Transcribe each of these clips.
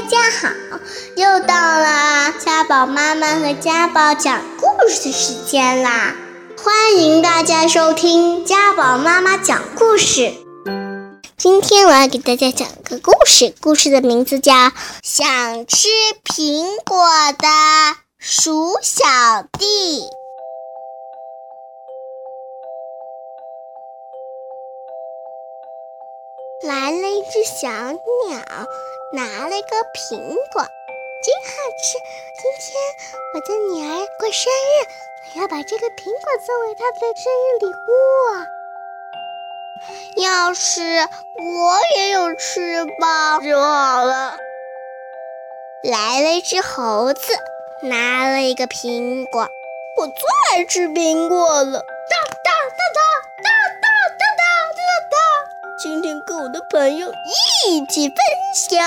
大家好，又到了家宝妈妈和家宝讲故事时间啦！欢迎大家收听家宝妈妈讲故事。今天我要给大家讲个故事，故事的名字叫《想吃苹果的鼠小弟》。来了一只小鸟，拿了一个苹果，真好吃。今天我的女儿过生日，我要把这个苹果作为她的生日礼物。要是我也有翅膀就好了。来了一只猴子，拿了一个苹果，我最爱吃苹果了。我的朋友一起分享。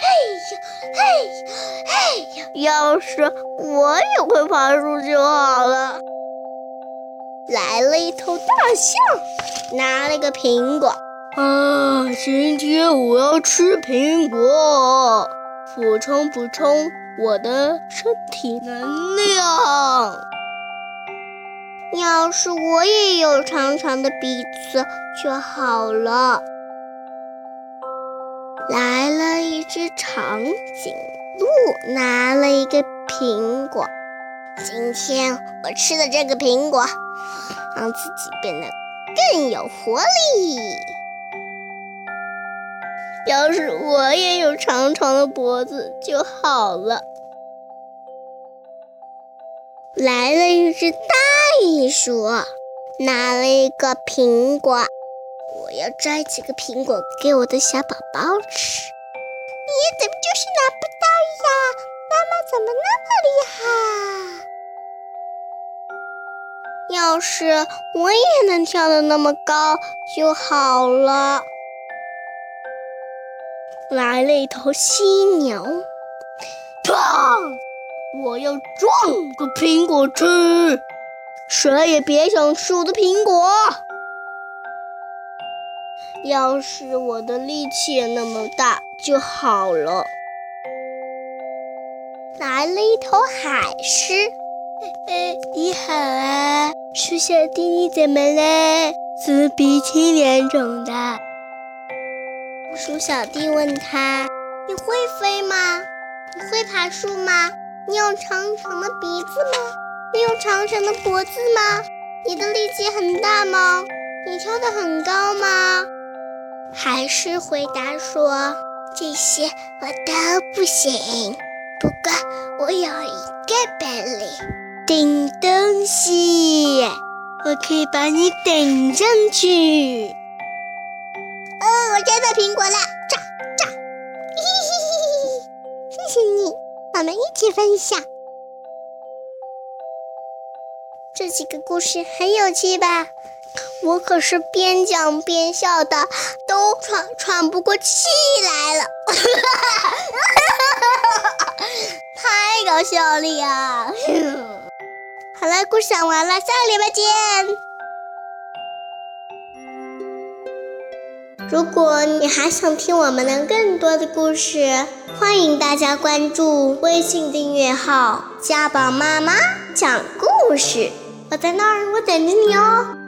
嘿呀嘿呀嘿呀！要是我也会爬树就好了。来了一头大象，拿了个苹果。啊，今天我要吃苹果，补充补充我的身体能量。要是我也有长长的鼻子就好了。来了一只长颈鹿，拿了一个苹果。今天我吃的这个苹果，让自己变得更有活力。要是我也有长长的脖子就好了。来了一只大。一鼠拿了一个苹果，我要摘几个苹果给我的小宝宝吃。你怎么就是拿不到呀？妈妈怎么那么厉害？要是我也能跳得那么高就好了。来了一头犀牛，砰！我要撞个苹果吃。谁也别想吃我的苹果！要是我的力气也那么大就好了。来了一头海狮，你好啊，鼠小弟，你怎么了？怎么鼻青脸肿的？鼠小弟问他：“你会飞吗？你会爬树吗？你有长长的鼻子吗？”你有长长的脖子吗？你的力气很大吗？你跳得很高吗？还是回答说这些我都不行。不过我有一个本领，顶东西，我可以把你顶上去。哦，我摘到苹果了，炸炸！嘿嘿嘿嘿嘿，谢谢你，我们一起分享。这几个故事很有趣吧？我可是边讲边笑的，都喘喘不过气来了，太搞笑了呀！好了，故事讲完了，下个礼拜见。如果你还想听我们的更多的故事，欢迎大家关注微信订阅号“家宝妈妈讲故事”。我在那儿，我等着你哦。